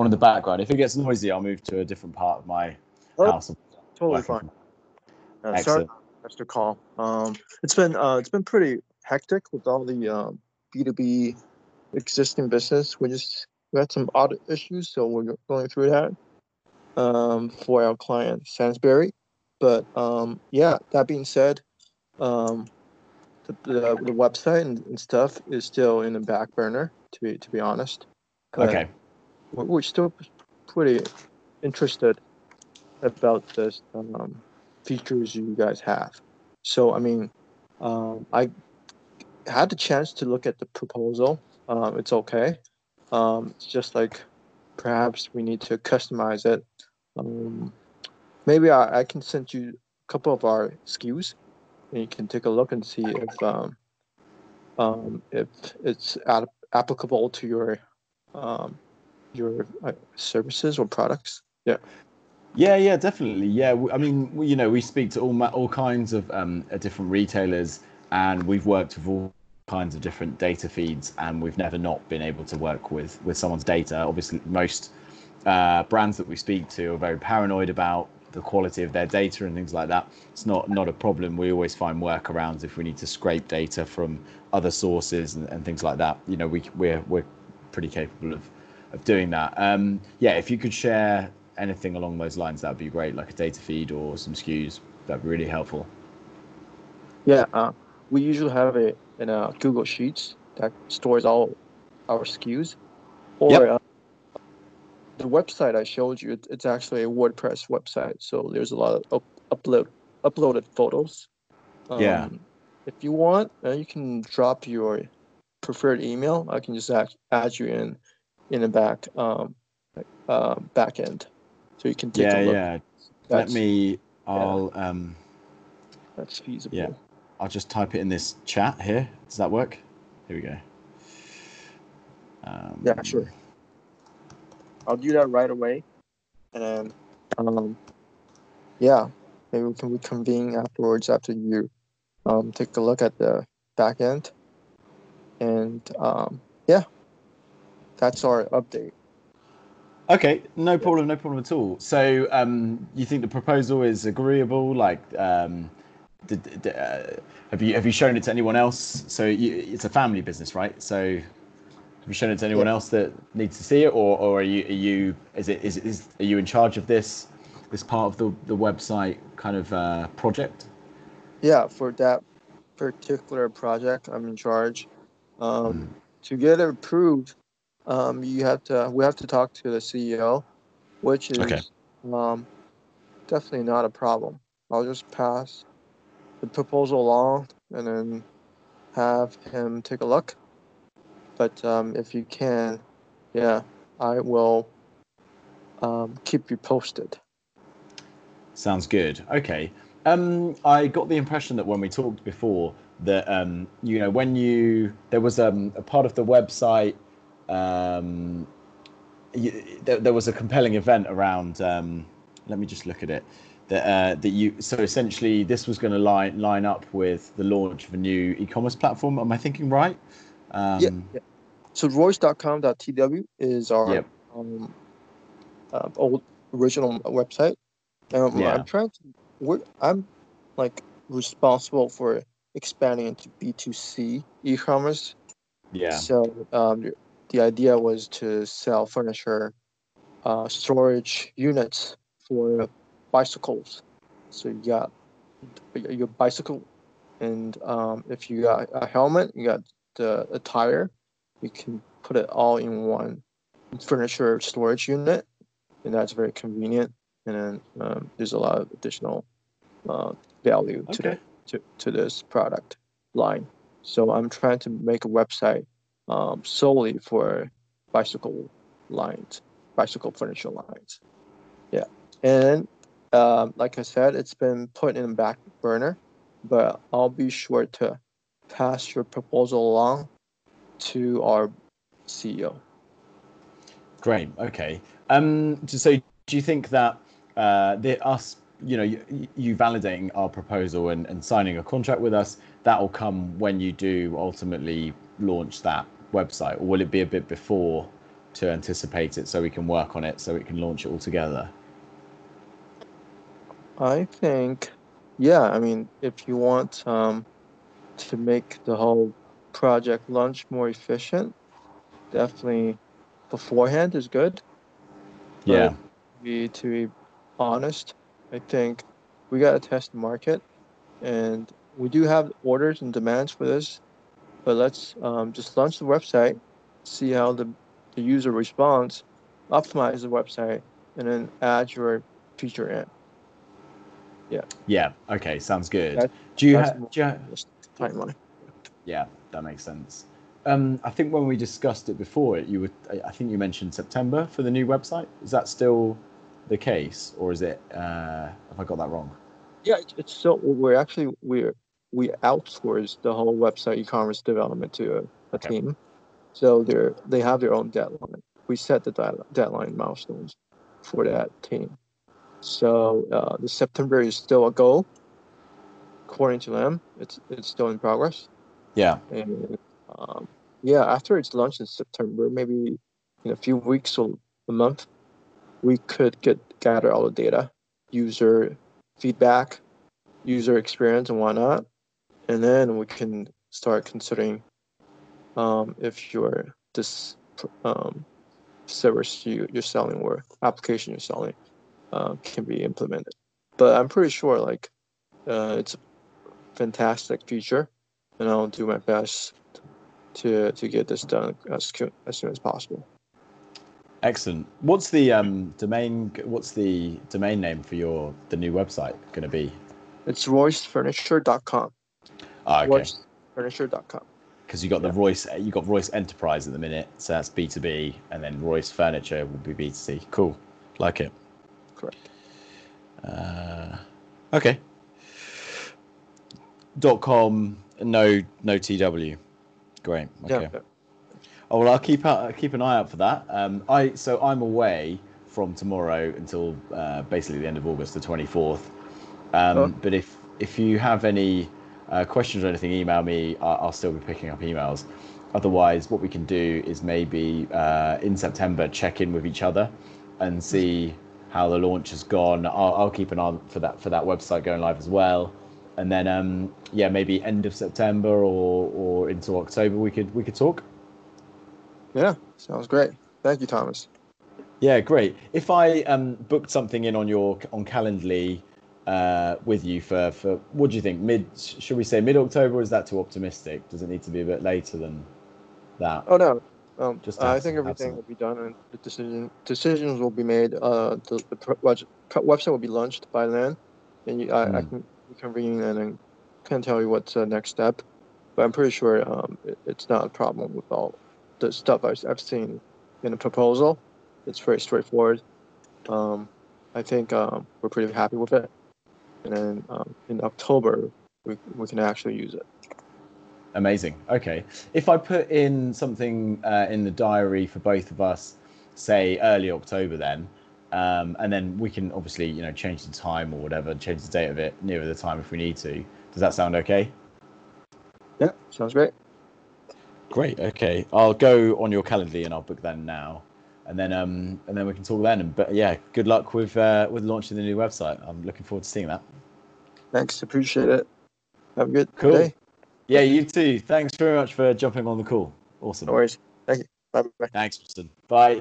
on in the background. If it gets noisy, I'll move to a different part of my Oh, house. Totally fine. Uh, sorry. Mr. Call. Um, it's been uh, it's been pretty hectic with all the um, B2B existing business. We just we had some audit issues, so we're going through that um, for our client Sansbury. But um, yeah, that being said, um, the, the, the website and, and stuff is still in the back burner. To be to be honest, But Okay. We're, still pretty interested about this um, features you guys have. So I mean, um, I had the chance to look at the proposal. Um, it's okay. Um, it's just like perhaps we need to customize it. Um, maybe I, I can send you a couple of our SKUs, and you can take a look and see if um, if it's ad- applicable to your your uh, services or products. Yeah. Yeah, yeah, definitely. Yeah, I mean, you know, we speak to all all kinds of um, uh, different retailers, and we've worked with all kinds of different data feeds, and we've never not been able to work with with someone's data. Obviously, most uh, brands that we speak to are very paranoid about the quality of their data and things like that. It's not not a problem. We always find workarounds if we need to scrape data from other sources and, and things like that. You know, we we're we're pretty capable of of doing that. Um, yeah, if you could share anything along those lines, that'd be great, like a data feed or some SKUs. That'd be really helpful. Yeah, uh, we usually have it in a Google Sheets that stores all our SKUs. Or Yep. uh, the website I showed you, it's actually a WordPress website, so there's a lot of up- upload uploaded photos. Yeah. Um, If you want, uh, you can drop your preferred email. I can just add, add you in in the back um, uh, back end, so you can take yeah, a look. yeah. Let That's, me. I'll um. that's feasible. Yeah. I'll just type it in this chat here. Does that work? Here we go. Um, Yeah, sure. I'll do that right away. And then, um, yeah, maybe we can reconvene afterwards after you um, take a look at the back end. And um, yeah, that's our update. Okay, no problem, no problem at all. So, um, you think the proposal is agreeable? Like, um, did, did, uh, have you have you shown it to anyone else? So, you, it's a family business, right? So, have you shown it to anyone Yeah. else that needs to see it, or, or are you are you is it is, is are you in charge of this this part of the the website kind of uh, project? Yeah, for that particular project, I'm in charge. Um, Mm. To get it approved, um, you have to we have to talk to the CEO, which is Okay. um, definitely not a problem. I'll just pass the proposal along and then have him take a look. But um, if you can, yeah, I will um, keep you posted. Sounds good. Okay. Um, I got the impression that when we talked before that um, you know when you there was um, a part of the website um, you, there, there was a compelling event around. Um, let me just look at it. That uh, that you so essentially this was going to line line up with the launch of a new e-commerce platform. Am I thinking right? Um, yeah, yeah. So royce.com.tw is our um, uh, old original website. Um, Yeah. I'm trying to. I'm like responsible for expanding into B2C e-commerce. Yeah. So um, the- idea was to sell furniture, uh, storage units for bicycles. So you got your bicycle, and um, if you got a helmet, you got the a tire. You can put it all in one furniture storage unit, and that's very convenient. And then um, there's a lot of additional uh, value to the to, to this product line. So I'm trying to make a website um, solely for bicycle lines, bicycle furniture lines. Yeah, and um, like I said, it's been put in the back burner, but I'll be sure to pass your proposal along to our CEO. Great. Okay. Um, so do you think that uh, the us, you know, you, you validating our proposal and, and signing a contract with us, that will come when you do ultimately launch that website, or will it be a bit before to anticipate it so we can work on it so we can launch it all together? I think, yeah. I mean, if you want um, to make the whole project launch more efficient, definitely beforehand is good. Yeah. But be to be honest, I think we got to test the market, and we do have orders and demands for this. But let's um, just launch the website, see how the, the user responds, optimize the website, and then add your feature in. Yeah. Yeah. Okay. Sounds good. That- do you, that's ha- do you ha- Just timeline. Yeah, that makes sense. Um, I think when we discussed it before, you were, I- I think you mentioned September for the new website. Is that still the case, or is it? Uh, have I got that wrong? Yeah, it's, it's so we're actually we're we outsource the whole website e-commerce development to a, a Okay. team, so they're they have their own deadline. We set the dead- deadline milestones for that team. So uh, the September is still a goal. According to them, it's it's still in progress. Yeah. And um, yeah, after it's launched in September, maybe in a few weeks or a month, we could get gather all the data, user feedback, user experience, and whatnot, and then we can start considering um, if your this um, service you, you're selling or application you're selling uh, can be implemented. But I'm pretty sure like uh, it's a fantastic feature, and I'll do my best to to get this done as as soon as possible. Excellent. What's the um, domain? What's the domain name for your the new website going to be? It's roycefurniture.com. Ah, okay. Roycefurniture.com. Because you got the Royce, you got Royce Enterprise at the minute, so that's B two B, and then Royce Furniture will be B two C. Cool, like it. Correct. Uh, okay. Dot com. No, no TW. Great. Okay. Yeah. Oh well, I'll keep out, keep an eye out for that. Um, I so I'm away from tomorrow until uh, basically the end of August, the 24th. Um, Oh. But if if you have any uh, questions or anything, email me. I- I'll still be picking up emails. Otherwise, what we can do is maybe uh, in September check in with each other and see how the launch has gone. I'll, I'll keep an eye for that for that website going live as well. And then um, yeah, maybe end of September or or into October we could we could talk. Yeah. Sounds great. Thank you, Thomas. Yeah, great. If I um, booked something in on your on Calendly uh, with you for for what do you think? Mid? Should we say mid October? Or is that too optimistic? Does it need to be a bit later than that? Oh no. Um, Just to I think everything will be done and the decision decisions will be made. Uh, the, the website will be launched by then, and you, I, I Hmm. can convene and can tell you what's the next step. But I'm pretty sure um, it, it's not a problem with all the stuff I've, I've seen in the proposal. It's very straightforward. Um, I think um, we're pretty happy with it. And then um, in October, we, we can actually use it. Amazing. Okay. If I put in something uh, in the diary for both of us, say early October, then, um, and then we can obviously you know change the time or whatever, change the date of it nearer the time if we need to. Does that sound okay? Yeah, sounds great. Great. Okay, I'll go on your Calendly and I'll book that now, and then um and then we can talk then. And but yeah, good luck with uh, with launching the new website. I'm looking forward to seeing that. Thanks. Appreciate it. Have a good Cool. day. Yeah, you too. Thanks very much for jumping on the call. Awesome. No worries. Thank you. Bye. Thanks, Justin. Bye.